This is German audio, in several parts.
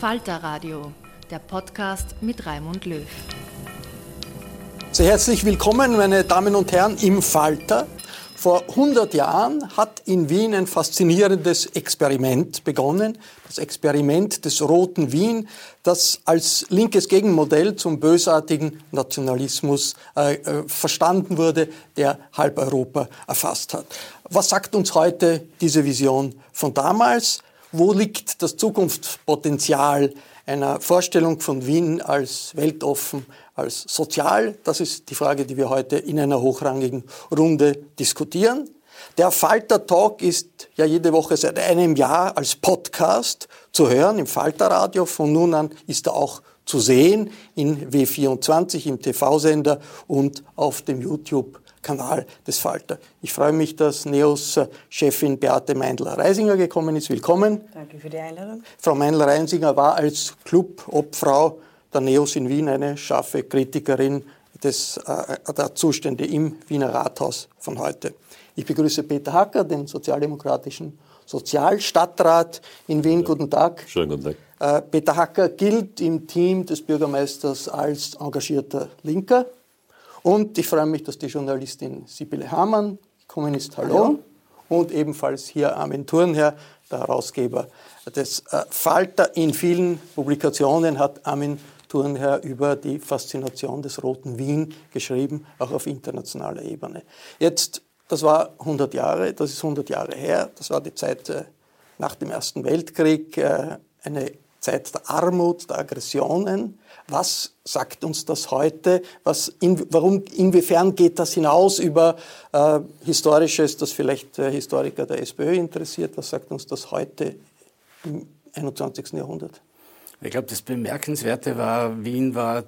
Falter Radio, der Podcast mit Raimund Löw. Sehr herzlich willkommen, meine Damen und Herren, im Falter. Vor 100 Jahren hat in Wien ein faszinierendes Experiment begonnen. Das Experiment des Roten Wien, das als linkes Gegenmodell zum bösartigen Nationalismus äh, äh, verstanden wurde, der halb Europa erfasst hat. Was sagt uns heute diese Vision von damals? Wo liegt das Zukunftspotenzial einer Vorstellung von Wien als weltoffen, als sozial? Das ist die Frage, die wir heute in einer hochrangigen Runde diskutieren. Der Falter Talk ist ja jede Woche seit einem Jahr als Podcast zu hören im Falter Radio. Von nun an ist er auch zu sehen in W24 im TV-Sender und auf dem YouTube Kanal des Falter. Ich freue mich, dass NEOS-Chefin Beate Meindl-Reisinger gekommen ist. Willkommen. Danke für die Einladung. Frau Meindl-Reisinger war als Club-Obfrau der NEOS in Wien eine scharfe Kritikerin des, äh, der Zustände im Wiener Rathaus von heute. Ich begrüße Peter Hacker, den sozialdemokratischen Sozialstadtrat in Wien. Guten Tag. Schönen guten Tag. Äh, Peter Hacker gilt im Team des Bürgermeisters als engagierter Linker. Und ich freue mich, dass die Journalistin Sibylle Hamann gekommen ist. Hallo. Hallo. Und ebenfalls hier Armin Thurnherr, der Herausgeber des äh, Falter. In vielen Publikationen hat Armin Thurnherr über die Faszination des Roten Wien geschrieben, auch auf internationaler Ebene. Jetzt, das war 100 Jahre, das ist 100 Jahre her, das war die Zeit äh, nach dem Ersten Weltkrieg, äh, eine Zeit der Armut, der Aggressionen. Was sagt uns das heute? Was, in, warum, inwiefern geht das hinaus über äh, Historisches, das vielleicht äh, Historiker der SPÖ interessiert? Was sagt uns das heute im 21. Jahrhundert? Ich glaube, das Bemerkenswerte war, Wien war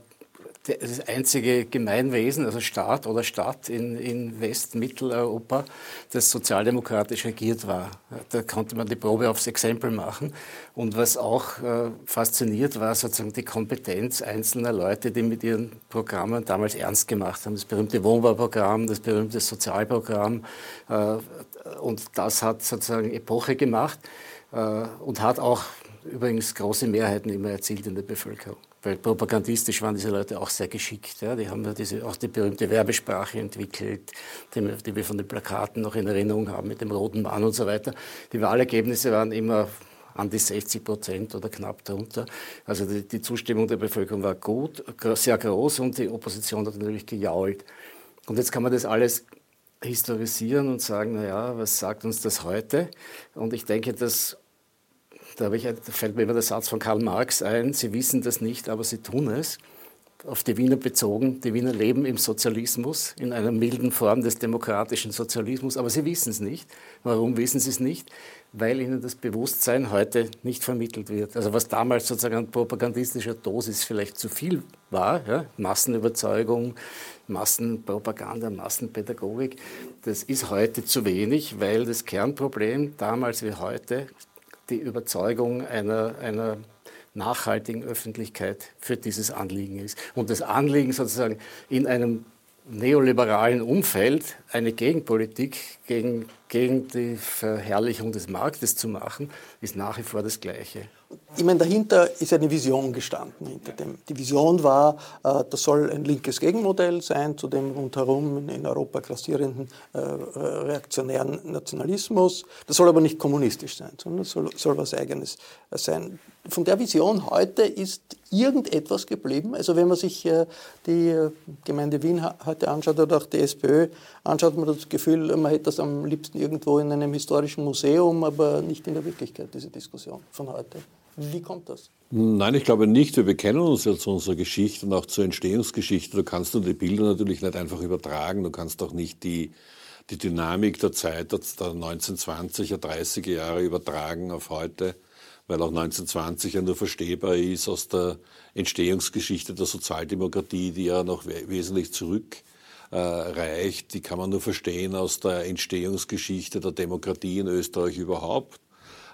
das einzige Gemeinwesen, also Staat oder Stadt in, in West-Mitteleuropa, das sozialdemokratisch regiert war. Da konnte man die Probe aufs Exempel machen. Und was auch äh, fasziniert war, sozusagen die Kompetenz einzelner Leute, die mit ihren Programmen damals ernst gemacht haben. Das berühmte Wohnbauprogramm, das berühmte Sozialprogramm. Äh, und das hat sozusagen Epoche gemacht äh, und hat auch übrigens große Mehrheiten immer erzielt in der Bevölkerung. Weil propagandistisch waren diese Leute auch sehr geschickt. Ja. Die haben ja diese, auch die berühmte Werbesprache entwickelt, die, die, wir von den Plakaten noch in Erinnerung haben, mit dem roten Mann und so weiter. Die Wahlergebnisse waren immer an die 60 Prozent oder knapp darunter. Also die, die, Zustimmung der Bevölkerung war gut, sehr groß und die Opposition hat natürlich gejault. Und jetzt kann man das alles historisieren und sagen, naja, was sagt uns das heute? Und ich denke, dass da, ich, da, fällt mir immer der Satz von Karl Marx ein, Sie wissen das nicht, aber Sie tun es. auf die Wiener bezogen. Die Wiener leben im Sozialismus, in einer milden Form des demokratischen Sozialismus, aber sie wissen es nicht. Warum wissen sie es nicht? Weil ihnen das Bewusstsein heute nicht vermittelt wird. Also was damals sozusagen an propagandistischer Dosis vielleicht zu viel war, ja, Massenüberzeugung, Massenpropaganda, Massenpädagogik, das ist heute zu wenig, weil das Kernproblem damals wie heute die Überzeugung einer, einer nachhaltigen Öffentlichkeit für dieses Anliegen ist. Und das Anliegen sozusagen in einem neoliberalen Umfeld eine Gegenpolitik gegen, gegen die Verherrlichung des Marktes zu machen, ist nach wie vor das Gleiche. Ich meine, dahinter ist eine Vision gestanden. Hinter dem. Die Vision war, äh, das soll ein linkes Gegenmodell sein zu dem rundherum in Europa klassierenden äh, reaktionären Nationalismus. Das soll aber nicht kommunistisch sein, sondern soll, soll was Eigenes sein. Von der Vision heute ist irgendetwas geblieben. Also wenn man sich äh, die Gemeinde Wien heute anschaut oder auch die SPÖ anschaut, man das Gefühl, man hätte das am liebsten irgendwo in einem historischen Museum, aber nicht in der Wirklichkeit, diese Diskussion von heute. Wie kommt das? Nein, ich glaube nicht. Wir bekennen uns ja zu unserer Geschichte und auch zur Entstehungsgeschichte. Du kannst nur die Bilder natürlich nicht einfach übertragen. Du kannst auch nicht die, die Dynamik der Zeit der 1920er, 30er Jahre übertragen auf heute, weil auch 1920 ja nur verstehbar ist aus der Entstehungsgeschichte der Sozialdemokratie, die ja noch wesentlich zurückreicht. Äh, die kann man nur verstehen aus der Entstehungsgeschichte der Demokratie in Österreich überhaupt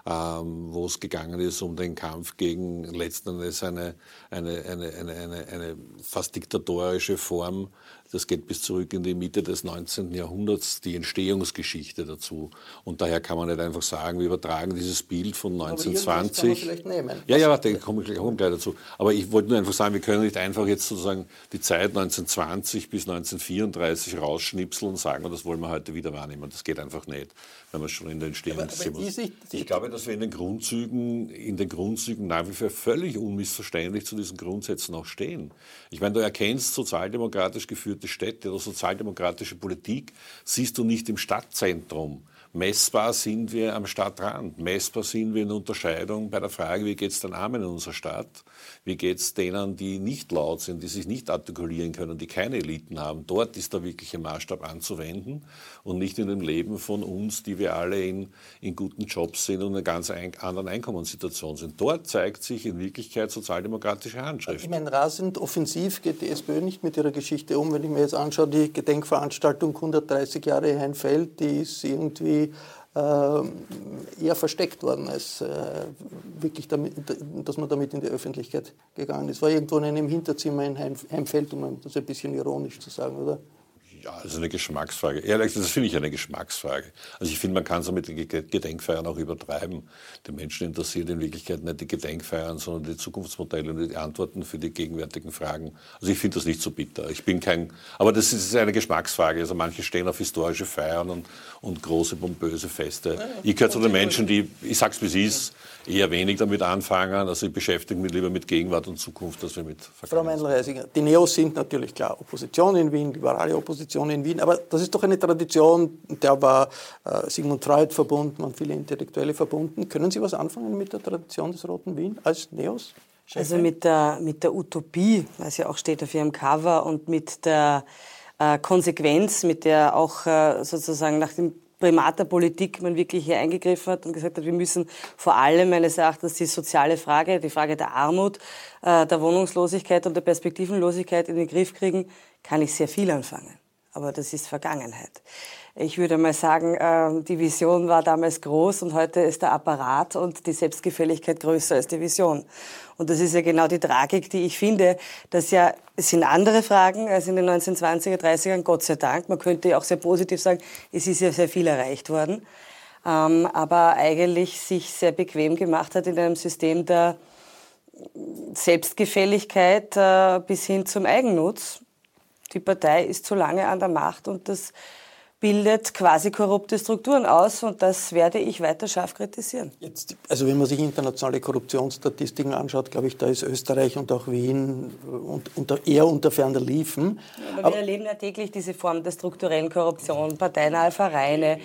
wo es gegangen ist um den Kampf gegen letzten Endes eine, eine, eine, eine, eine, fast diktatorische Form das geht bis zurück in die Mitte des 19. Jahrhunderts, die Entstehungsgeschichte dazu. Und daher kann man nicht einfach sagen, wir übertragen dieses Bild von 1920. Kann man vielleicht nehmen. Ja, ja, warte, komme ich gleich, gleich dazu. Aber ich wollte nur einfach sagen, wir können nicht einfach jetzt sozusagen die Zeit 1920 bis 1934 rausschnipseln und sagen, das wollen wir heute wieder wahrnehmen. Das geht einfach nicht, wenn man schon in der Entstehungsgeschichte. Ich glaube, dass wir in den Grundzügen, in den Grundzügen nach wie vor völlig unmissverständlich zu diesen Grundsätzen auch stehen. Ich meine, du erkennst sozialdemokratisch geführt geführte Städte oder sozialdemokratische Politik siehst du nicht im Stadtzentrum. Messbar sind wir am Stadtrand. Messbar sind wir in Unterscheidung bei der Frage, wie geht es den Armen in unserer Stadt? Wie geht es denen, die nicht laut sind, die sich nicht artikulieren können, die keine Eliten haben? Dort ist der wirkliche Maßstab anzuwenden und nicht in dem Leben von uns, die wir alle in, in guten Jobs sind und in einer ganz ein, anderen Einkommenssituation sind. Dort zeigt sich in Wirklichkeit sozialdemokratische Handschrift. Ich meine, rasend offensiv geht die SPÖ nicht mit ihrer Geschichte um. Wenn ich mir jetzt anschaue, die Gedenkveranstaltung 130 Jahre Heinfeld, die ist irgendwie eher versteckt worden, als äh, wirklich, damit, dass man damit in die Öffentlichkeit gegangen ist. War irgendwo in einem Hinterzimmer in Heimfeld, um das ein bisschen ironisch zu sagen, oder? Ja, das ist eine Geschmacksfrage. Ehrlich, das finde ich eine Geschmacksfrage. Also ich finde, man kann es mit den Gedenkfeiern auch übertreiben. Die Menschen interessiert in Wirklichkeit nicht die Gedenkfeiern, sondern die Zukunftsmodelle und die Antworten für die gegenwärtigen Fragen. Also ich finde das nicht so bitter. Ich bin kein, aber das ist eine Geschmacksfrage. Also manche stehen auf historische Feiern und, und große pompöse Feste. Ich gehöre zu den Menschen, die, ich sag's wie es ist, eher wenig damit anfangen. Also ich beschäftige mich lieber mit Gegenwart und Zukunft, als wir mit Vergangenheit. Frau Meinl-Reisinger, die Neos sind natürlich klar Opposition in Wien, liberale Opposition in Wien. Aber das ist doch eine Tradition, der war äh, Sigmund Freud verbunden und viele Intellektuelle verbunden. Können Sie was anfangen mit der Tradition des Roten Wien als Neos? Also mit der, mit der Utopie, was ja auch steht auf Ihrem Cover, und mit der äh, Konsequenz, mit der auch äh, sozusagen nach dem Primat der Politik man wirklich hier eingegriffen hat und gesagt hat, wir müssen vor allem meines Erachtens die soziale Frage, die Frage der Armut, äh, der Wohnungslosigkeit und der Perspektivenlosigkeit in den Griff kriegen, kann ich sehr viel anfangen aber das ist Vergangenheit. Ich würde mal sagen, ähm, die Vision war damals groß und heute ist der Apparat und die Selbstgefälligkeit größer als die Vision. Und das ist ja genau die Tragik, die ich finde, dass ja, es sind andere Fragen als in den 1920er, 30ern, Gott sei Dank. Man könnte auch sehr positiv sagen, es ist ja sehr viel erreicht worden. Ähm, aber eigentlich sich sehr bequem gemacht hat in einem System der Selbstgefälligkeit äh, bis hin zum Eigennutz die Partei ist zu lange an der Macht und das bildet quasi korrupte Strukturen aus und das werde ich weiter scharf kritisieren. Jetzt, also wenn man sich internationale Korruptionsstatistiken anschaut, glaube ich, da ist Österreich und auch Wien unter, eher unter ferner Liefen. Ja, aber, aber wir erleben ja täglich diese Form der strukturellen Korruption, parteinahe Vereine.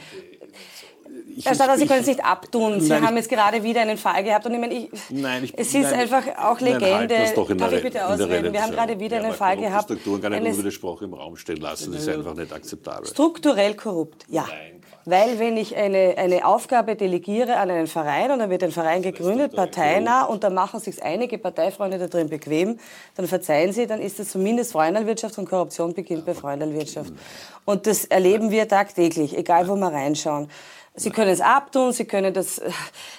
Ich, Herr Stadler, Sie können es nicht abtun. Sie nein, haben jetzt gerade wieder einen Fall gehabt und ich meine, ich, nein, ich, es ist nein, einfach auch Legende. Nein, doch in Darf ich bitte ausreden? Wir haben gerade wieder ja, einen Fall gehabt. Strukturen kann nicht unwidersprochen im Raum stehen lassen. Das ist einfach nicht akzeptabel. Strukturell korrupt, ja. Nein. Weil wenn ich eine, eine Aufgabe delegiere an einen Verein und dann wird ein Verein gegründet, parteinah, und dann machen sich einige Parteifreunde da drin bequem, dann verzeihen Sie, dann ist es zumindest Freundelwirtschaft und Korruption beginnt bei Freundelwirtschaft. Und das erleben wir tagtäglich, egal wo wir reinschauen. Sie können es abtun, Sie können das äh,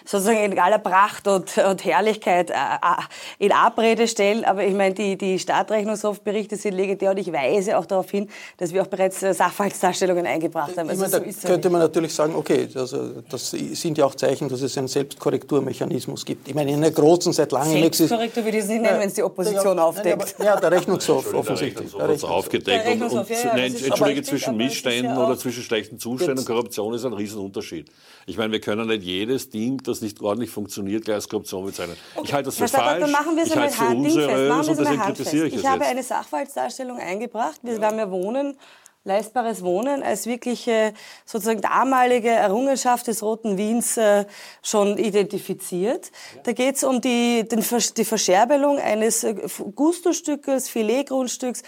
sozusagen in aller Pracht und, und Herrlichkeit äh, äh, in Abrede stellen. Aber ich meine, die, die Stadtrechnungshofberichte sind legendär und ich weise auch darauf hin, dass wir auch bereits Sachverhaltsdarstellungen eingebracht haben. Also, meine, so da könnte man natürlich sagen, okay, also, das sind ja auch Zeichen, dass es einen Selbstkorrekturmechanismus gibt. Ich meine, in einer großen, seit langem Selbstkorrektur würde ich es nicht nennen, wenn es die Opposition ja, aufdeckt. Nein, ja, der Rechnungshof offensichtlich. Der Rechnungshof aufgedeckt. Der Rechnungshof, und, und, ja, nein, Entschuldige, zwischen Missständen oder zwischen schlechten Zuständen und Korruption ist ein Riesenunterschied. Unterschied. Ich meine, wir können nicht jedes Ding, das nicht ordentlich funktioniert, gleich als Korruption bezeichnen. Okay. Ich halte das für Herr falsch. Dann machen wir ich halte es für unseriös und deswegen kritisiere ich es Ich habe eine Sachverhaltsdarstellung eingebracht. Wir ja. haben ja Wohnen leistbares Wohnen als wirkliche sozusagen damalige Errungenschaft des Roten Wiens äh, schon identifiziert. Da geht es um die, den, die Verscherbelung eines äh, Gusto-Stückes, Filetgrundstücks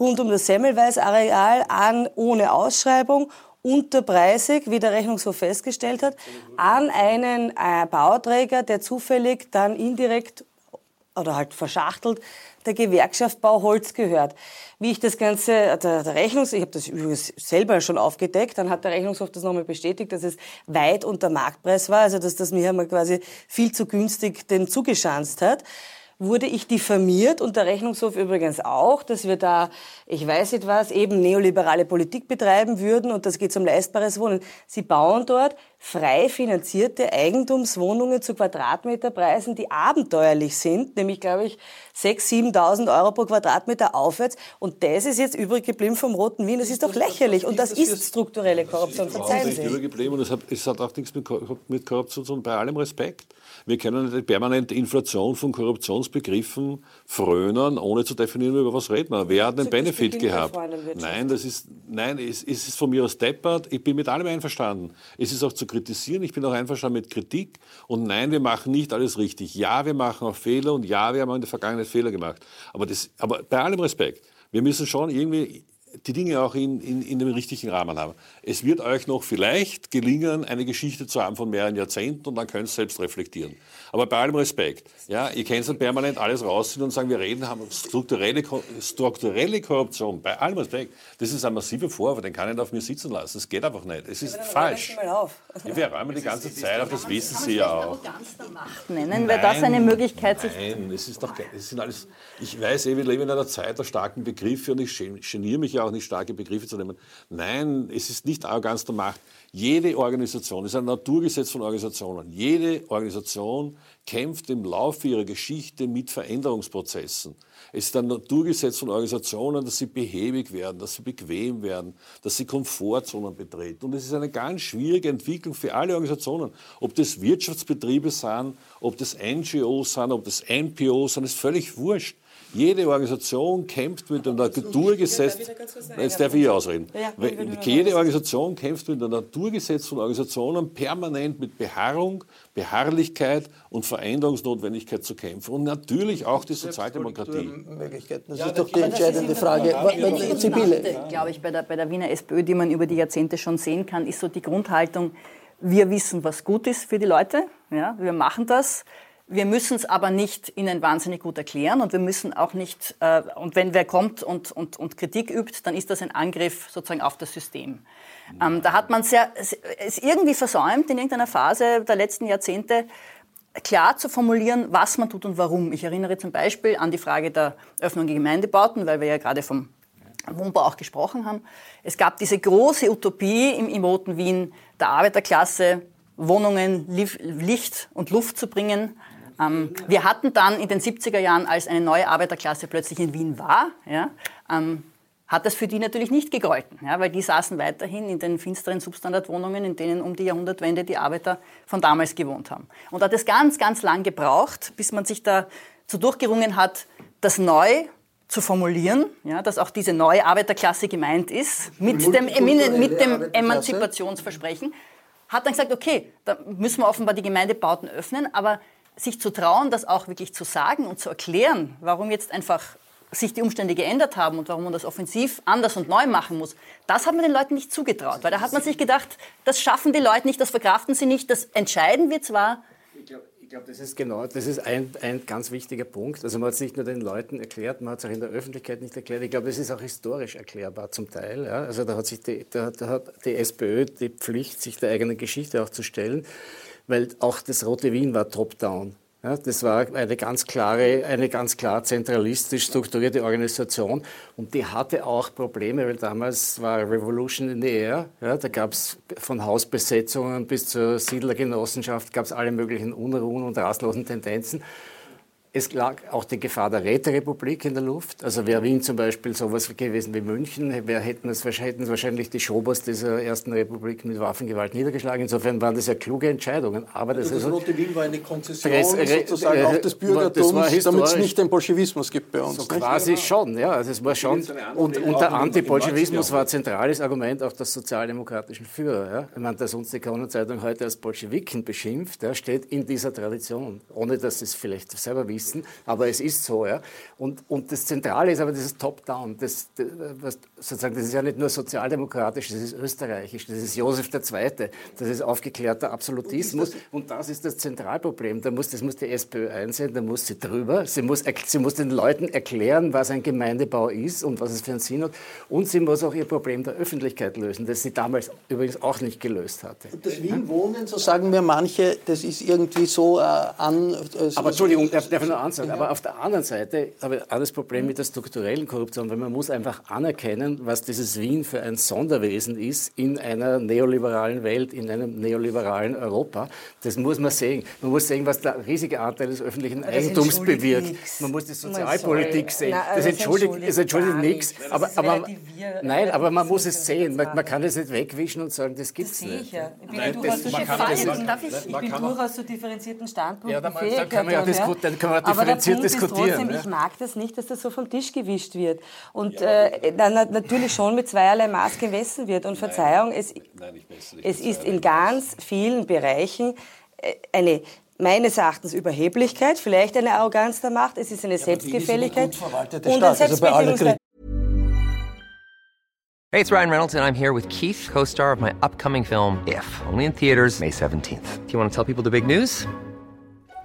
rund um das Semmelweis-Areal an ohne Ausschreibung unterpreisig, wie der Rechnungshof festgestellt hat, an einen äh, Bauträger, der zufällig dann indirekt oder halt verschachtelt der Gewerkschaft Bauholz gehört. Wie ich das Ganze, der, der Rechnungshof, ich habe das übrigens selber schon aufgedeckt, dann hat der Rechnungshof das nochmal bestätigt, dass es weit unter Marktpreis war, also dass das mir einmal quasi viel zu günstig den zugeschanzt hat wurde ich diffamiert und der Rechnungshof übrigens auch, dass wir da, ich weiß nicht was, eben neoliberale Politik betreiben würden und das geht um leistbares Wohnen. Sie bauen dort frei finanzierte Eigentumswohnungen zu Quadratmeterpreisen, die abenteuerlich sind, nämlich, glaube ich, 6.000, 7.000 Euro pro Quadratmeter aufwärts. Und das ist jetzt übrig geblieben vom Roten Wien. Das ist doch lächerlich. Und das ist strukturelle Korruption. Verzeihen Sie. Das ist übrig geblieben und es hat, es hat auch nichts mit Korruption zu tun, bei allem Respekt. Wir können die permanente Inflation von Korruptionsbegriffen frönen, ohne zu definieren, über was reden wir. Wer hat einen Benefit gehabt? Nein, das ist, nein, es, es ist von mir aus deppert. Ich bin mit allem einverstanden. Es ist auch zu kritisieren. Ich bin auch einverstanden mit Kritik. Und nein, wir machen nicht alles richtig. Ja, wir machen auch Fehler und ja, wir haben auch in der Vergangenheit Fehler gemacht. Aber, das, aber bei allem Respekt, wir müssen schon irgendwie die Dinge auch in, in, in dem richtigen Rahmen haben. Es wird euch noch vielleicht gelingen, eine Geschichte zu haben von mehreren Jahrzehnten und dann könnt ihr selbst reflektieren. Aber bei allem Respekt, ja, ihr könnt dann permanent alles rausziehen und sagen, wir reden, haben strukturelle, strukturelle Korruption, bei allem Respekt, das ist ein massiver Vorwurf, den kann ich nicht auf mir sitzen lassen. Das geht einfach nicht. Es ist ja, falsch. Ja, wir räumen die ganze Zeit auf, das wissen Sie ja auch. Nennen, wäre das eine Möglichkeit, sich... Nein, es ist doch, es sind alles, ich weiß eh, wir leben in einer Zeit der starken Begriffe und ich geniere mich ja auch nicht starke Begriffe zu nehmen. Nein, es ist nicht Arroganz der Macht. Jede Organisation, es ist ein Naturgesetz von Organisationen, jede Organisation kämpft im Laufe ihrer Geschichte mit Veränderungsprozessen. Es ist ein Naturgesetz von Organisationen, dass sie behäbig werden, dass sie bequem werden, dass sie Komfortzonen betreten. Und es ist eine ganz schwierige Entwicklung für alle Organisationen. Ob das Wirtschaftsbetriebe sind, ob das NGOs sind, ob das NPOs sind, ist völlig wurscht. Jede Organisation kämpft mit dem Naturgesetz. Jetzt darf ich ausreden. Jede Organisation kämpft mit dem Naturgesetz von Organisationen permanent mit Beharrung, Beharrlichkeit und Veränderungsnotwendigkeit zu kämpfen. Und natürlich auch die Sozialdemokratie. Das ist doch die entscheidende Frage. Sibylle. Glaube ich, bei der, bei der Wiener SPÖ, die man über die Jahrzehnte schon sehen kann, ist so die Grundhaltung, wir wissen, was gut ist für die Leute. Ja, wir machen das. Wir müssen es aber nicht ihnen wahnsinnig gut erklären und wir müssen auch nicht, äh, und wenn wer kommt und, und, und Kritik übt, dann ist das ein Angriff sozusagen auf das System. Ähm, da hat man sehr, es irgendwie versäumt in irgendeiner Phase der letzten Jahrzehnte, klar zu formulieren, was man tut und warum. Ich erinnere zum Beispiel an die Frage der Öffnung der Gemeindebauten, weil wir ja gerade vom Wohnbau auch gesprochen haben. Es gab diese große Utopie im, Roten Wien der Arbeiterklasse, Wohnungen, Licht und Luft zu bringen. Ähm, wir hatten dann in den 70er Jahren, als eine neue Arbeiterklasse plötzlich in Wien war, ja, ähm, hat das für die natürlich nicht gegolten, ja, weil die saßen weiterhin in den finsteren Substandardwohnungen, in denen um die Jahrhundertwende die Arbeiter von damals gewohnt haben. Und hat es ganz, ganz lang gebraucht, bis man sich da so durchgerungen hat, das neu zu formulieren, ja, dass auch diese neue Arbeiterklasse gemeint ist, mit dem, mit dem Emanzipationsversprechen. hat dann gesagt, okay, da müssen wir offenbar die Gemeindebauten öffnen, aber sich zu trauen, das auch wirklich zu sagen und zu erklären, warum jetzt einfach sich die Umstände geändert haben und warum man das offensiv anders und neu machen muss, das hat man den Leuten nicht zugetraut. Weil da hat man sich gedacht, das schaffen die Leute nicht, das verkraften sie nicht, das entscheiden wir zwar. Ich glaube, das ist genau, das ist ein, ein ganz wichtiger Punkt. Also man hat es nicht nur den Leuten erklärt, man hat es auch in der Öffentlichkeit nicht erklärt. Ich glaube, es ist auch historisch erklärbar zum Teil. Ja? Also da hat sich die, da, da hat die SPÖ die Pflicht, sich der eigenen Geschichte auch zu stellen, weil auch das Rote Wien war top-down. Ja, das war eine ganz klare, eine ganz klar zentralistisch strukturierte Organisation und die hatte auch Probleme, weil damals war Revolution in the Air. Ja, da gab es von Hausbesetzungen bis zur Siedlergenossenschaft gab es alle möglichen Unruhen und rastlosen Tendenzen. Es lag auch die Gefahr der Räterepublik in der Luft. Also wäre Wien zum Beispiel sowas gewesen wie München, wär, hätten, es, hätten es wahrscheinlich die Schobers dieser ersten Republik mit Waffengewalt niedergeschlagen. Insofern waren das ja kluge Entscheidungen. Aber das, also das Rote Wien war eine Konzession sozusagen auch des Bürgertums, damit es nicht den Bolschewismus gibt bei uns. So quasi schon, ja. Also es war schon. Und, und der Antibolschewismus war ein zentrales Argument auch der sozialdemokratischen Führer. Ja. Ich meine, dass uns die Kronenzeitung heute als Bolschewiken beschimpft, ja, steht in dieser Tradition, ohne dass sie es vielleicht selber wissen wissen, aber es ist so. Ja? Und, und das Zentrale ist aber dieses Top-Down. Das, das, sozusagen, das ist ja nicht nur sozialdemokratisch, das ist österreichisch, das ist Josef II., das ist aufgeklärter Absolutismus. Und das ist das Zentralproblem. Da muss, das muss die SPÖ einsehen, da muss sie drüber. Sie muss, sie muss den Leuten erklären, was ein Gemeindebau ist und was es für einen Sinn hat. Und sie muss auch ihr Problem der Öffentlichkeit lösen, das sie damals übrigens auch nicht gelöst hatte. Und das Wien-Wohnen, so sagen mir manche, das ist irgendwie so äh, an... Äh, aber Entschuldigung, darf, darf nur ansagen. Aber auf der anderen Seite habe ich auch das Problem mit der strukturellen Korruption, weil man muss einfach anerkennen, was dieses Wien für ein Sonderwesen ist in einer neoliberalen Welt, in einem neoliberalen Europa. Das muss man sehen. Man muss sehen, was der riesige Anteil des öffentlichen Eigentums bewirkt. Nix. Man muss die Sozialpolitik sehen. Na, das, entschuldigt, das entschuldigt nichts. Aber, aber, nein, aber man muss es sehen. Man, man, kann es nicht wegwischen und sagen, das gibt es nicht. Ich bin durchaus zu differenzierten Standpunkten ja, dann, dann können wir ja aber differenziert diskutieren. Trotzdem, ich mag das nicht, dass das so vom Tisch gewischt wird. Und ja, äh, dann natürlich schon mit zweierlei Maß gemessen wird. Und Verzeihung, es, Nein, es ist in ganz vielen Bereichen äh, eine meines Erachtens Überheblichkeit, vielleicht eine Arroganz der Macht, es ist eine ja, Selbstgefälligkeit und ein Selbstbedienungsfeld. Hey, it's Ryan Reynolds and I'm here with Keith, co-star of my upcoming film If, only in theaters May 17th. Do you want to tell people the big news?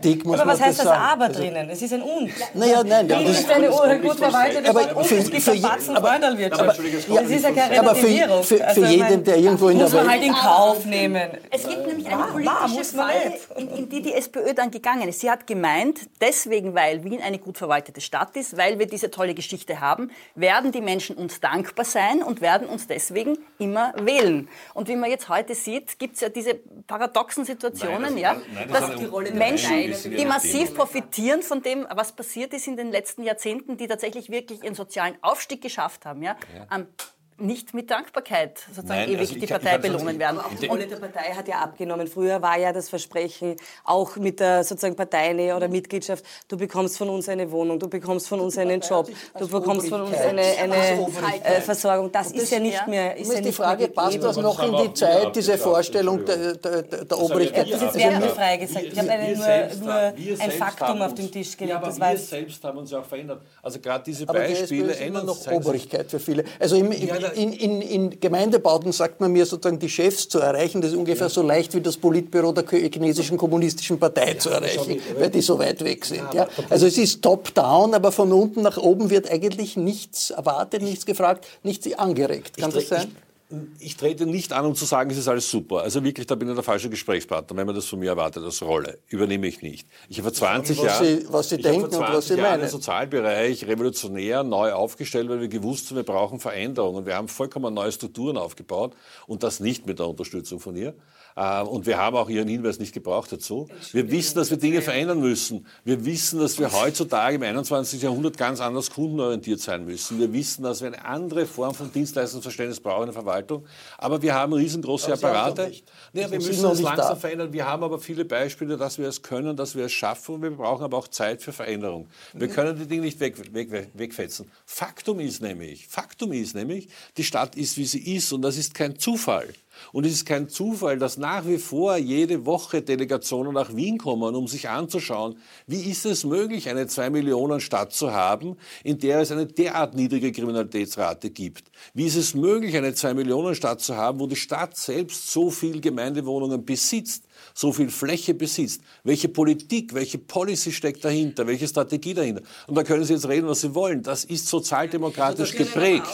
Aber was heißt das Aber also, drinnen? Es ist ein Und. Naja, nein, das ist eine gut verwaltete aber Und. Es gibt einen Batzen Freundalwirtschaft. Das ist ja keine Relativierung. für, für, für also, jeden, der irgendwo in der Welt... Muss man halt in Kauf nehmen. Es gibt nämlich eine politische Falle, in, in die die SPÖ dann gegangen ist. Sie hat gemeint, deswegen, weil Wien eine gut verwaltete Stadt ist, weil wir diese tolle Geschichte haben, werden die Menschen uns dankbar sein und werden uns deswegen immer wählen. Und wie man jetzt heute sieht, gibt es ja diese paradoxen Situationen, nein, das ja, dass die Menschen die massiv profitieren von dem, was passiert ist in den letzten Jahrzehnten, die tatsächlich wirklich ihren sozialen Aufstieg geschafft haben. Ja? ja nicht mit Dankbarkeit sozusagen Nein, ewig also die Partei kann, belohnen werden. Auch die Rolle der Partei hat ja abgenommen. Früher war ja das Versprechen, auch mit der sozusagen Parteinähe oder Mitgliedschaft, du bekommst von uns eine Wohnung, du bekommst von uns einen Job, du bekommst von uns eine, eine äh, Versorgung. Das, das, ist ja nicht mehr ist ja die Frage, passt das noch in die Zeit, diese Vorstellung der, der, der Obrigkeit? Das jetzt wertefrei gesagt. Ich habe nur, nur ein Faktum auf den Tisch gelegt. Ja, aber wir selbst haben uns ja auch verändert. Also gerade diese Beispiele ändern noch Obrigkeit für viele. Also im, in, in, in, Gemeindebauten sagt man mir sozusagen, die Chefs zu erreichen, das ist ungefähr ja. so leicht wie das Politbüro der chinesischen kommunistischen Partei ja, zu erreichen, weil die so weit weg sind. Ja, also es ist top-down, aber von unten nach oben wird eigentlich nichts erwartet, nichts gefragt, nichts angeregt. Kann das sein? ich trete nicht an, um zu sagen, es ist alles super. Also wirklich, da bin ich der falsche Gesprächspartner, wenn man das von mir erwartet als Rolle. Übernehme ich nicht. Ich habe vor 20 was Jahren, Sie, was Sie denken und was Sie Jahren meinen. den Sozialbereich revolutionär neu aufgestellt, weil wir gewusst haben, wir brauchen Veränderungen. Und wir haben vollkommen neue Strukturen aufgebaut und das nicht mit der Unterstützung von ihr. Äh, Und wir haben auch Ihren Hinweis nicht gebraucht dazu. Wir wissen, dass wir Dinge verändern müssen. Wir wissen, dass wir heutzutage im 21. Jahrhundert ganz anders kundenorientiert sein müssen. Wir wissen, dass wir eine andere Form von Dienstleistungsverständnis brauchen in der Verwaltung. Aber wir haben riesengroße Apparate. Sie wir müssen uns langsam da. verändern. Wir haben aber viele Beispiele, dass wir es können, dass wir es schaffen. Und wir brauchen aber auch Zeit für Veränderung. Wir können die Dinge nicht weg, weg, weg, wegfetzen. Faktum ist nämlich, Faktum ist nämlich, die Stadt ist, wie sie ist. Und das ist kein Zufall. Und es ist kein Zufall, dass nach wie vor jede Woche Delegationen nach Wien kommen, um sich anzuschauen, wie ist es möglich, eine zwei Millionen Stadt zu haben, in der es eine derart niedrige Kriminalitätsrate gibt. Wie ist es möglich, eine zwei Millionen Stadt zu haben, wo die Stadt selbst so viel Gemeindewohnungen besitzt, so viel Fläche besitzt? Welche Politik, welche Policy steckt dahinter, welche Strategie dahinter? Und da können Sie jetzt reden, was Sie wollen. Das ist sozialdemokratisch geprägt.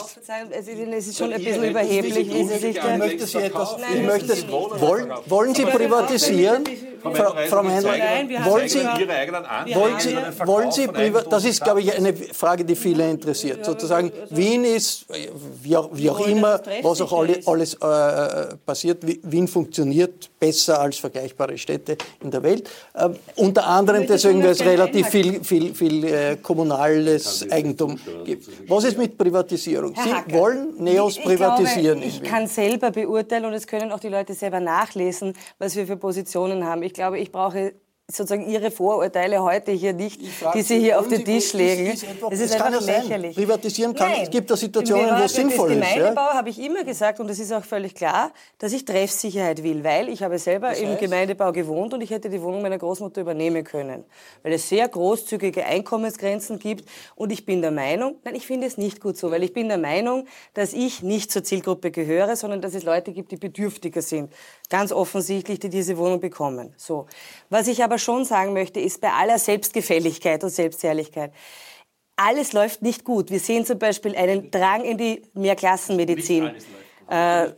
Es ist schon ein bisschen überheblich, wie Sie sich Ich da... möchte Sie etwas, Nein, ich möchte, wollen, wollen Sie privatisieren? Frau, Frau Meinl, Nein, wir haben wollen Sie, Ihre eigenen wollen Sie, wollen Sie das ist, glaube ich, eine Frage, die viele interessiert. Sozusagen, Wien ist, äh, wie auch, wie auch immer, was auch alle, alles äh, passiert, Wi- Wien funktioniert besser als vergleichbare Städte in der Welt. Ähm, unter anderem deswegen, weil es relativ viel, viel, viel äh, kommunales Eigentum gibt. Was ist mit Privatisierung? Sie wollen Neos ich- privatisieren. Ich, in glaube, ich kann selber beurteilen und es können auch die Leute selber nachlesen, was wir für Positionen haben. Ich glaube, ich brauche sozusagen Ihre Vorurteile heute hier nicht, die Sie hier auf den Tisch ist- legen. ist etwa- Es es ist kann einfach ja lächerlich. Privatisieren kann- Nein. es gibt da Situationen, Im wo es sinnvoll ist, ja. Gemeindebau habe ich immer gesagt, und das ist auch völlig klar, dass ich Treffsicherheit will, weil ich habe selber im heißt? Gemeindebau gewohnt und ich hätte die Wohnung meiner Großmutter übernehmen können, weil es sehr großzügige Einkommensgrenzen gibt und ich bin der Meinung, nein, ich finde es nicht gut so, weil ich bin der Meinung, dass ich nicht zur Zielgruppe gehöre, sondern dass es Leute gibt, die bedürftiger sind, ganz offensichtlich, die diese Wohnung bekommen. So. Was ich aber schon sagen möchte, ist bei aller Selbstgefälligkeit und Selbstherrlichkeit, alles läuft nicht gut. Wir sehen zum Beispiel einen Drang in die Mehrklassenmedizin. Äh,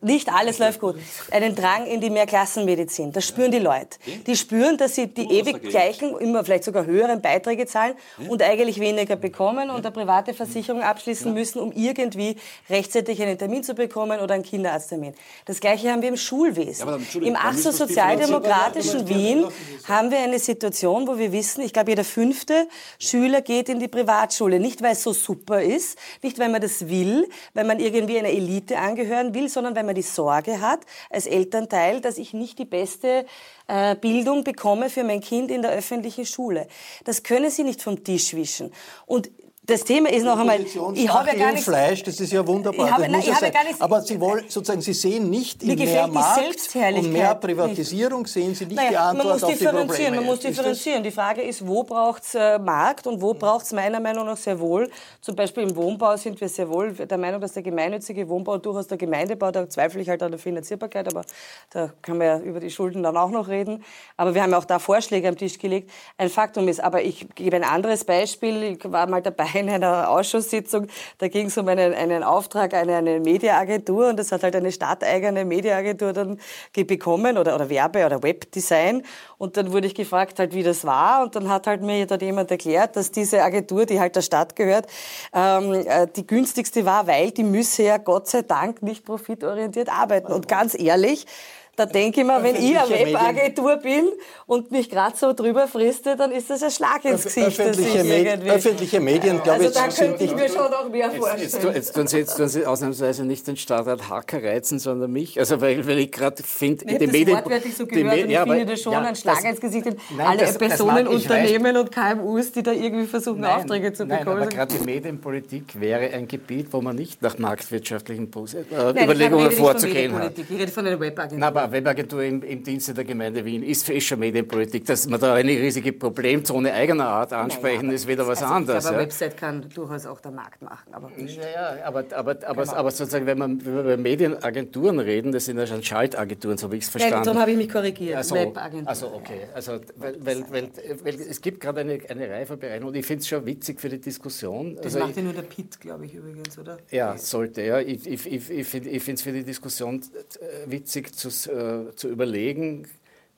nicht alles läuft gut. Einen Drang in die Mehrklassenmedizin. Das spüren die Leute. Die spüren, dass sie die ewig gleichen, immer vielleicht sogar höheren Beiträge zahlen und eigentlich weniger bekommen und eine private Versicherung abschließen müssen, um irgendwie rechtzeitig einen Termin zu bekommen oder einen Kindeраrzttermin. Das Gleiche haben wir im Schulwesen. Im ach so sozialdemokratischen Wien haben wir eine Situation, wo wir wissen, ich glaube, jeder fünfte Schüler geht in die Privatschule. Nicht, weil es so super ist, nicht, weil man das will, weil man irgendwie einer Elite angehören will, sondern weil man die Sorge hat, als Elternteil, dass ich nicht die beste äh, Bildung bekomme für mein Kind in der öffentlichen Schule. Das können Sie nicht vom Tisch wischen. Und das Thema ist noch einmal, ich habe ja gar nicht... Fleisch, das ist ja wunderbar. Ich habe- nein, ich ja habe gar nicht- Aber Sie wollen sozusagen, Sie sehen nicht in mehr die Markt und mehr. Privatisierung sehen Sie nicht die Naja, Antwort man muss auf die differenzieren, Probleme. man muss differenzieren. Die Frage ist, wo braucht es äh, Markt und wo braucht es meiner Meinung nach sehr wohl. Zum Beispiel im Wohnbau sind wir sehr wohl der Meinung, dass der gemeinnützige Wohnbau durchaus der Gemeindebau, da zweifle ich halt an der Finanzierbarkeit, aber da kann man ja über die Schulden dann auch noch reden. Aber wir haben ja auch da Vorschläge am Tisch gelegt. Ein Faktum ist, aber ich gebe ein anderes Beispiel. Ich war mal dabei in einer Ausschusssitzung, da ging es um einen, einen Auftrag, eine, eine Mediaagentur und das hat halt eine stadteigene Mediaagentur dann bekommen oder, oder Werbe- oder Webdesign. Und dann wurde ich gefragt, halt, wie das war. Und dann hat halt mir dort jemand erklärt, dass diese Agentur, die halt der Stadt gehört, ähm, äh, die günstigste war, weil die müsse ja Gott sei Dank nicht profitorientiert arbeiten. Und ganz ehrlich, da denke ich mir, wenn ich eine Medien- Webagentur bin und mich gerade so drüber friste, dann ist das ein Schlag ins Gesicht. öffentliche, ich Med öffentliche Medien, glaube Also ich, da sind könnte ich mir schon noch mehr Jetzt, vorstellen. jetzt, tun- jetzt, tun Sie, jetzt tun Sie ausnahmsweise nicht den Stadtrat Hacker reizen, sondern mich. Also weil, weil ich gerade finde, Ich habe das wortwörtlich so gehört und ich finde das schon ein Schlag ins Gesicht. Nein, alle das- das Personen, ich Unternehmen und KMUs, die da irgendwie versuchen, Nein, Aufträge zu nein, bekommen. aber gerade die Medienpolitik wäre ein Gebiet, wo man nicht nach marktwirtschaftlichen Pos- äh, Nein, Überlegungen vorzugehen hat. Ich rede von einer Webagentur. Eine Webagentur im, im, Dienste der Gemeinde Wien ist für schon Medienpolitik. Dass wir da eine riesige Problemzone eigener Art ansprechen, naja, ist wieder was also anderes. Aber ja. Website kann durchaus auch der Markt machen. Aber, ja, aber, aber, aber, genau. aber sozusagen, wenn, man, wenn wir über Medienagenturen reden, das sind ja schon Schaltagenturen, so wie ich es verstanden habe. Darum habe ich mich korrigiert. Also. Also okay. Also, weil, weil, weil, weil es gibt gerade eine, eine Reihe von Bereichen und ich finde es schon witzig für die Diskussion. Das also macht ja nur der Pitt, glaube ich, übrigens, oder? Ja, sollte. Ja. Ich, ich, ich, ich finde es für die Diskussion äh, witzig zu, zu überlegen,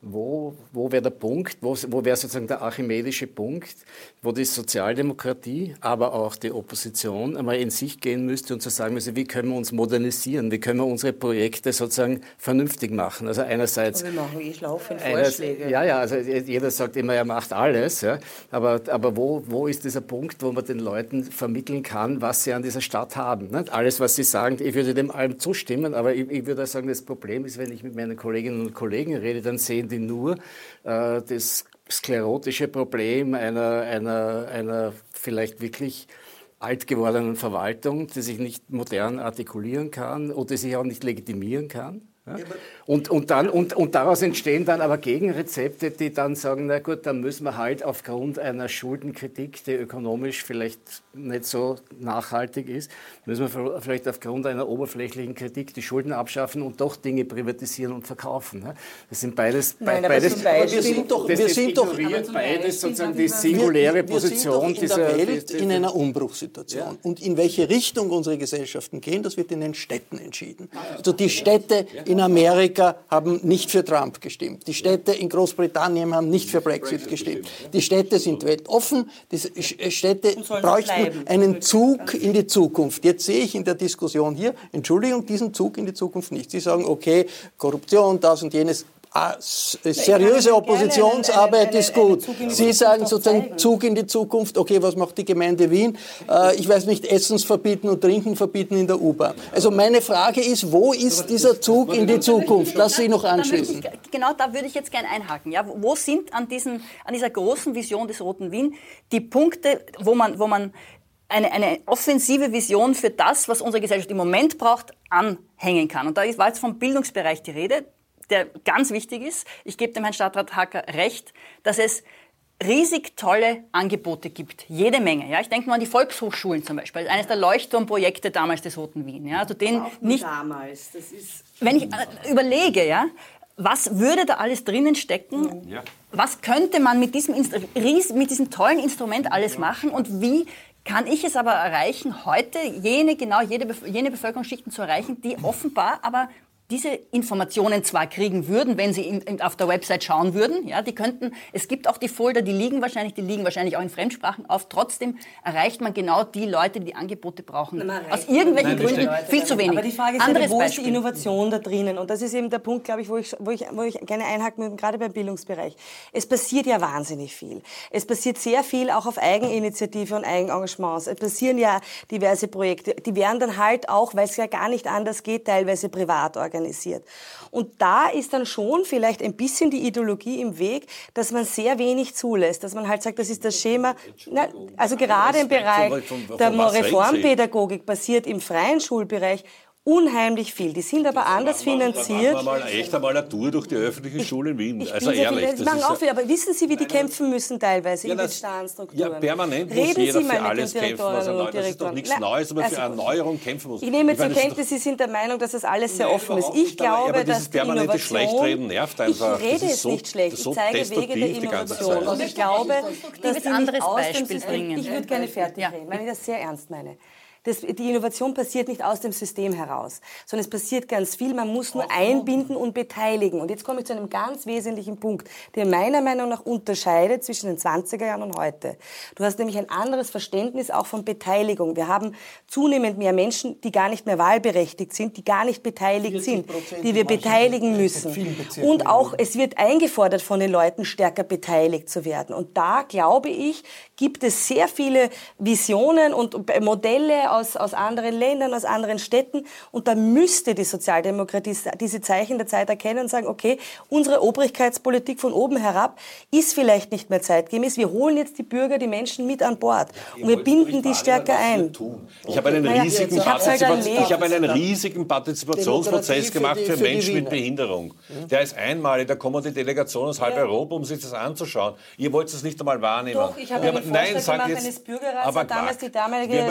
wo, wo wäre der Punkt, wo, wo wäre sozusagen der archimedische Punkt, wo die Sozialdemokratie, aber auch die Opposition einmal in sich gehen müsste und zu sagen müsste, wie können wir uns modernisieren, wie können wir unsere Projekte sozusagen vernünftig machen. Also einerseits... Aber wir machen eh schlaufend Vorschläge. Ja, ja, also jeder sagt immer, er macht alles, ja, aber, aber wo, wo ist dieser Punkt, wo man den Leuten vermitteln kann, was sie an dieser Stadt haben? Nicht? Alles, was sie sagen, ich würde dem allem zustimmen, aber ich, ich würde sagen, das Problem ist, wenn ich mit meinen Kolleginnen und Kollegen rede, dann sehen die die nur äh, das sklerotische Problem einer, einer, einer vielleicht wirklich alt gewordenen Verwaltung, die sich nicht modern artikulieren kann oder sich auch nicht legitimieren kann. Ja? Und, und, dann, und, und daraus entstehen dann aber Gegenrezepte, die dann sagen, na gut, dann müssen wir halt aufgrund einer Schuldenkritik, die ökonomisch vielleicht nicht so nachhaltig ist, müssen wir vielleicht aufgrund einer oberflächlichen Kritik die Schulden abschaffen und doch Dinge privatisieren und verkaufen. Das sind beides, Nein, beides, wir sind doch, wir sind doch beides sozusagen die singuläre wir, Position wir sind doch in dieser der Welt in einer Umbruchssituation. Ja. Und in welche Richtung unsere Gesellschaften gehen, das wird in den Städten entschieden. Also die Städte in Amerika haben nicht für Trump gestimmt. Die Städte in Großbritannien haben nicht für Brexit gestimmt. Die Städte sind weltoffen. Die Städte bräuchten einen Zug in die Zukunft. Jetzt sehe ich in der Diskussion hier, Entschuldigung, diesen Zug in die Zukunft nicht. Sie sagen, okay, Korruption, das und jenes. Ah, seriöse Oppositionsarbeit ist gut. Sie sagen sozusagen Zug in die Zukunft. Okay, was macht die Gemeinde Wien? Äh, ich weiß nicht, Essens verbieten und Trinken verbieten in der U-Bahn. Also meine Frage ist, wo ist dieser Zug in die Zukunft? Lass Sie noch anschließen. Genau da würde ich jetzt gerne einhaken. Ja, wo sind an, diesen, an dieser großen Vision des Roten Wien die Punkte, wo man, wo man eine, eine offensive Vision für das, was unsere Gesellschaft im Moment braucht, anhängen kann. Und da war jetzt vom Bildungsbereich die Rede der ganz wichtig ist. Ich gebe dem Herrn Stadtrat Hacker recht, dass es riesig tolle Angebote gibt. Jede Menge. Ja? Ich denke mal an die Volkshochschulen zum Beispiel. Eines der Leuchtturmprojekte damals des Roten Wien. Ja? Also den nicht, damals. Das ist wenn ich äh, überlege, ja, was würde da alles drinnen stecken? Ja. Was könnte man mit diesem, mit diesem tollen Instrument alles machen? Und wie kann ich es aber erreichen, heute jene, genau jene, jene Bevölkerungsschichten zu erreichen, die offenbar aber diese Informationen zwar kriegen würden, wenn sie in, in, auf der Website schauen würden, ja, die könnten, es gibt auch die Folder, die liegen wahrscheinlich, die liegen wahrscheinlich auch in Fremdsprachen auf, trotzdem erreicht man genau die Leute, die die Angebote brauchen. Aus irgendwelchen Nein, Gründen viel zu wenig. Aber die Frage ist Anderes ja, wo Beispiel. ist die Innovation da drinnen? Und das ist eben der Punkt, glaube ich, wo ich, wo ich, wo ich gerne einhaken will, gerade beim Bildungsbereich. Es passiert ja wahnsinnig viel. Es passiert sehr viel auch auf Eigeninitiative und Eigenengagements. Es passieren ja diverse Projekte. Die werden dann halt auch, weil es ja gar nicht anders geht, teilweise privat organisiert organisiert. Und da ist dann schon vielleicht ein bisschen die Ideologie im Weg, dass man sehr wenig zulässt, dass man halt sagt, das ist das Schema. Na, also gerade im Bereich der Reformpädagogik passiert im freien Schulbereich unheimlich viel. Die sind aber anders finanziert. Machen wir mal echt einmal eine Tour durch die öffentliche Schule in Wien. Ich also ehrlich. Das machen auch viel, aber wissen Sie, wie die kämpfen müssen teilweise ja, in den Staatsstrukturen? Ja, permanent muss Reden jeder Sie mal für alles kämpfen, was er neu, Das ist doch nichts Nein, Neues, aber also, für Erneuerung kämpfen muss. Ich nehme zur Kenntnis, Sie sind der Meinung, dass das alles sehr offen ist. Ich glaube, aber dass die Innovation... Schlechtreden nervt einfach. Ich rede es nicht schlecht. Ich zeige Wege der Innovation. Und ich glaube, dass die nicht aus dem System... Ich würde gerne fertig reden, weil ich das sehr ernst meine. Das, die Innovation passiert nicht aus dem System heraus, sondern es passiert ganz viel. Man muss nur einbinden und beteiligen. Und jetzt komme ich zu einem ganz wesentlichen Punkt, der meiner Meinung nach unterscheidet zwischen den 20er Jahren und heute. Du hast nämlich ein anderes Verständnis auch von Beteiligung. Wir haben zunehmend mehr Menschen, die gar nicht mehr wahlberechtigt sind, die gar nicht beteiligt sind, die wir beteiligen müssen. Und auch, es wird eingefordert von den Leuten, stärker beteiligt zu werden. Und da, glaube ich, gibt es sehr viele Visionen und Modelle aus, aus anderen Ländern, aus anderen Städten. Und da müsste die Sozialdemokratie diese Zeichen der Zeit erkennen und sagen, okay, unsere Obrigkeitspolitik von oben herab ist vielleicht nicht mehr zeitgemäß. Wir holen jetzt die Bürger, die Menschen mit an Bord. Und wir binden die stärker ein. Ich habe einen riesigen, Partizipa ich habe einen riesigen Partizipationsprozess gemacht für, die, für Menschen mit Behinderung. Der ist einmalig, da kommen die Delegationen aus halb Europa, um sich das anzuschauen. Ihr wollt es nicht einmal wahrnehmen. Doch, ich habe einen Nein, Vorschlag gemacht jetzt, eines Bürgerrats, aber damals die damalige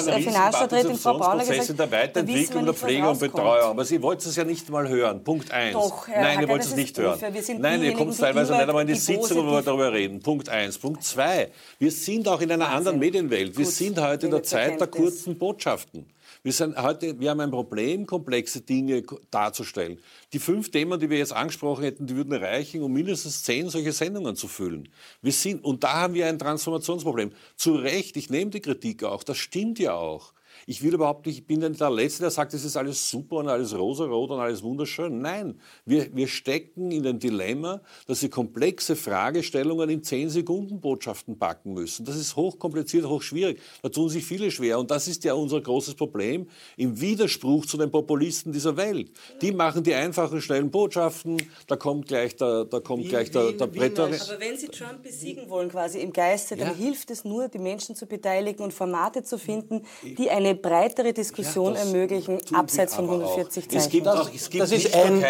Finanzvertreterin Frau Brauner gesagt, in der Weiterentwicklung der Pflege und Betreuung. Aber Sie wollt es ja nicht mal hören. Punkt eins. Doch, Herr Nein, ihr wollt es nicht hören. Nein, ihr kommt teilweise nicht einmal in die Sitzung, wo wir darüber reden. Punkt eins. Punkt zwei. Wir sind auch in einer anderen Medienwelt. Wir sind heute in der Zeit der kurzen Botschaften. Wir, sind heute, wir haben ein Problem, komplexe Dinge darzustellen. Die fünf Themen, die wir jetzt angesprochen hätten, die würden reichen, um mindestens zehn solche Sendungen zu füllen. Wir sind, und da haben wir ein Transformationsproblem. Zu Recht, ich nehme die Kritik auch, das stimmt ja auch. Ich will überhaupt nicht, ich bin der Letzte, der sagt, es ist alles super und alles rosarot und alles wunderschön. Nein, wir, wir stecken in dem Dilemma, dass sie komplexe Fragestellungen in 10 Sekunden Botschaften packen müssen. Das ist hochkompliziert, hochschwierig. Da tun sich viele schwer. Und das ist ja unser großes Problem im Widerspruch zu den Populisten dieser Welt. Die machen die einfachen, schnellen Botschaften, da kommt gleich der, da kommt wie, gleich der, der Bretter. Aber wenn Sie Trump besiegen wollen, quasi im Geiste, dann ja. hilft es nur, die Menschen zu beteiligen und Formate zu finden, die eine breitere Diskussion ja, ermöglichen, abseits von 140 Zeichen. Es gibt auch, es gibt das ist ein,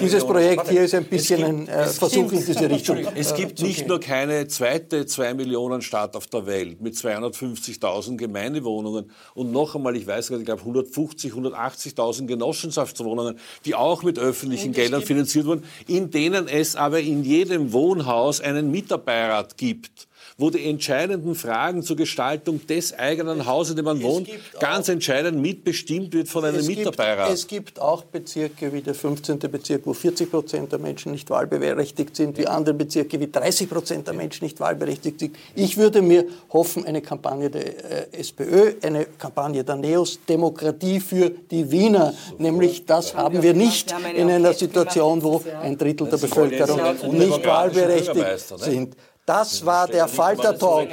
dieses Projekt hier ist ein bisschen ein äh, Versuch in diese Richtung. Es gibt nicht nur keine zweite 2 Millionen Stadt auf der Welt mit 250.000 Gemeindewohnungen und noch einmal, ich weiß gar nicht, ich glaube 150, 180.000 Genossenschaftswohnungen, die auch mit öffentlichen Geldern finanziert wurden, in denen es aber in jedem Wohnhaus einen Mitarbeiter gibt wo die entscheidenden Fragen zur Gestaltung des eigenen Hauses, in dem man wohnt, ganz entscheidend mitbestimmt wird von einem Mitarbeiter. es gibt auch Bezirke wie der 15. Bezirk, wo 40 Prozent der Menschen nicht wahlberechtigt sind, wie andere Bezirke wie 30 Prozent der Menschen nicht wahlberechtigt sind. Ich würde mir hoffen, eine Kampagne der äh, SPÖ, eine Kampagne der NEOS, Demokratie für die Wiener, nämlich das haben wir nicht in einer Situation, wo ein Drittel der Bevölkerung nicht wahlberechtigt sind. Das war der Falter-Talk.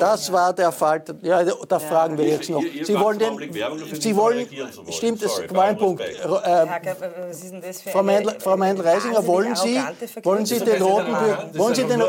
Das war der Falter. Ja, da fragen wir jetzt noch. Sie wollen den. Sie wollen. Stimmt, das war ein Punkt. Äh, Frau Meindl-Reisinger, wollen Sie, wollen Sie den roten wollen Sie den,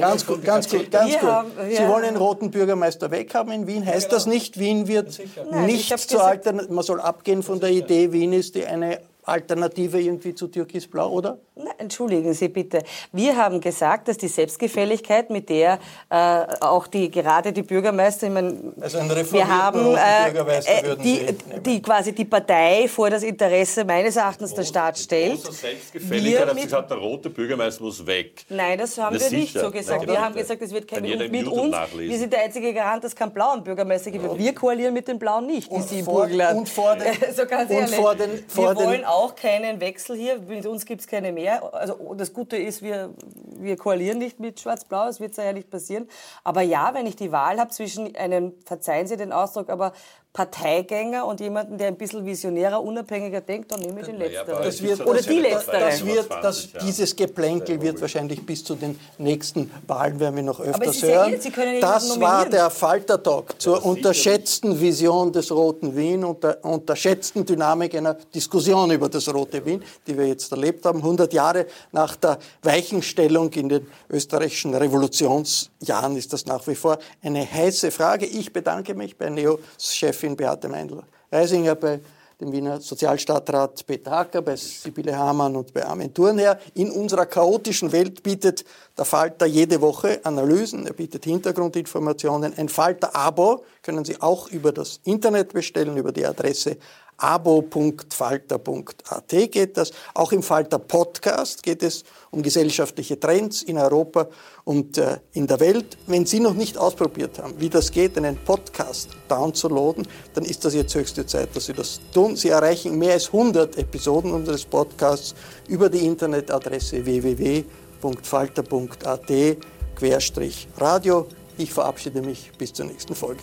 ganz gut, ganz gut, ganz gut. Sie wollen den roten Bürgermeister weghaben in Wien. Heißt das nicht, Wien wird nicht zu altern, man soll abgehen von der Idee, Wien ist die eine Alternative irgendwie zu Türkisblau, oder? Na, entschuldigen Sie bitte. Wir haben gesagt, dass die Selbstgefälligkeit, mit der äh, auch die gerade die Bürgermeister, ich meine, also wir haben äh, äh die, die, quasi die Partei vor das Interesse meines Erachtens der Staat stellt. Selbstgefälligkeit hat gesagt, der rote Bürgermeister muss weg. Nein, das haben Na, wir sicher. nicht so gesagt. wir haben gesagt, es wird kein mit, mit uns. Nachlesen. Wir sind der einzige Garant, dass es keinen blauen Bürgermeister gibt. Wir koalieren mit den Blauen nicht, die Sie Und vor den, so ganz und vor den, vor wir wollen auch keinen Wechsel hier. Mit uns gibt es keine mehr. Also das Gute ist, wir, wir koalieren nicht mit Schwarz-Blau, das wird ja nicht passieren. Aber ja, wenn ich die Wahl habe zwischen einem, verzeihen Sie den Ausdruck, aber Parteigänger und jemanden, der ein bisschen visionärer, unabhängiger denkt, dann nehme ich den Letzteren. Das wird, Oder die Letztere. Das wird, das, dieses Geplänkel wird wahrscheinlich bis zu den nächsten Wahlen, werden wir noch öfters hören. das war der Falter-Talk zur unterschätzten Vision des Roten Wien und der unterschätzten Dynamik einer Diskussion über das Rote Wien, die wir jetzt erlebt haben, 100 Jahre nach der Weichenstellung in den österreichischen Revolutionsjahren ist das nach wie vor eine heiße Frage. Ich bedanke mich bei Neo-Chef Chefin Beate Meindl-Reisinger, bei dem Wiener Sozialstadtrat Peter Hacker, bei Sibylle Hamann und bei Armin Thurnherr. In unserer chaotischen Welt bietet der Falter jede Woche Analysen, er bietet Hintergrundinformationen. Ein Falter-Abo können Sie auch über das Internet bestellen, über die Adresse abo.falter.at geht das. Auch im Falter Podcast geht es um gesellschaftliche Trends in Europa und äh, in der Welt. Wenn Sie noch nicht ausprobiert haben, wie das geht, einen Podcast downzuladen, dann ist das jetzt höchste Zeit, dass Sie das tun. Sie erreichen mehr als 100 Episoden unseres Podcasts über die Internetadresse www.falter.at-radio. Ich verabschiede mich bis zur nächsten Folge.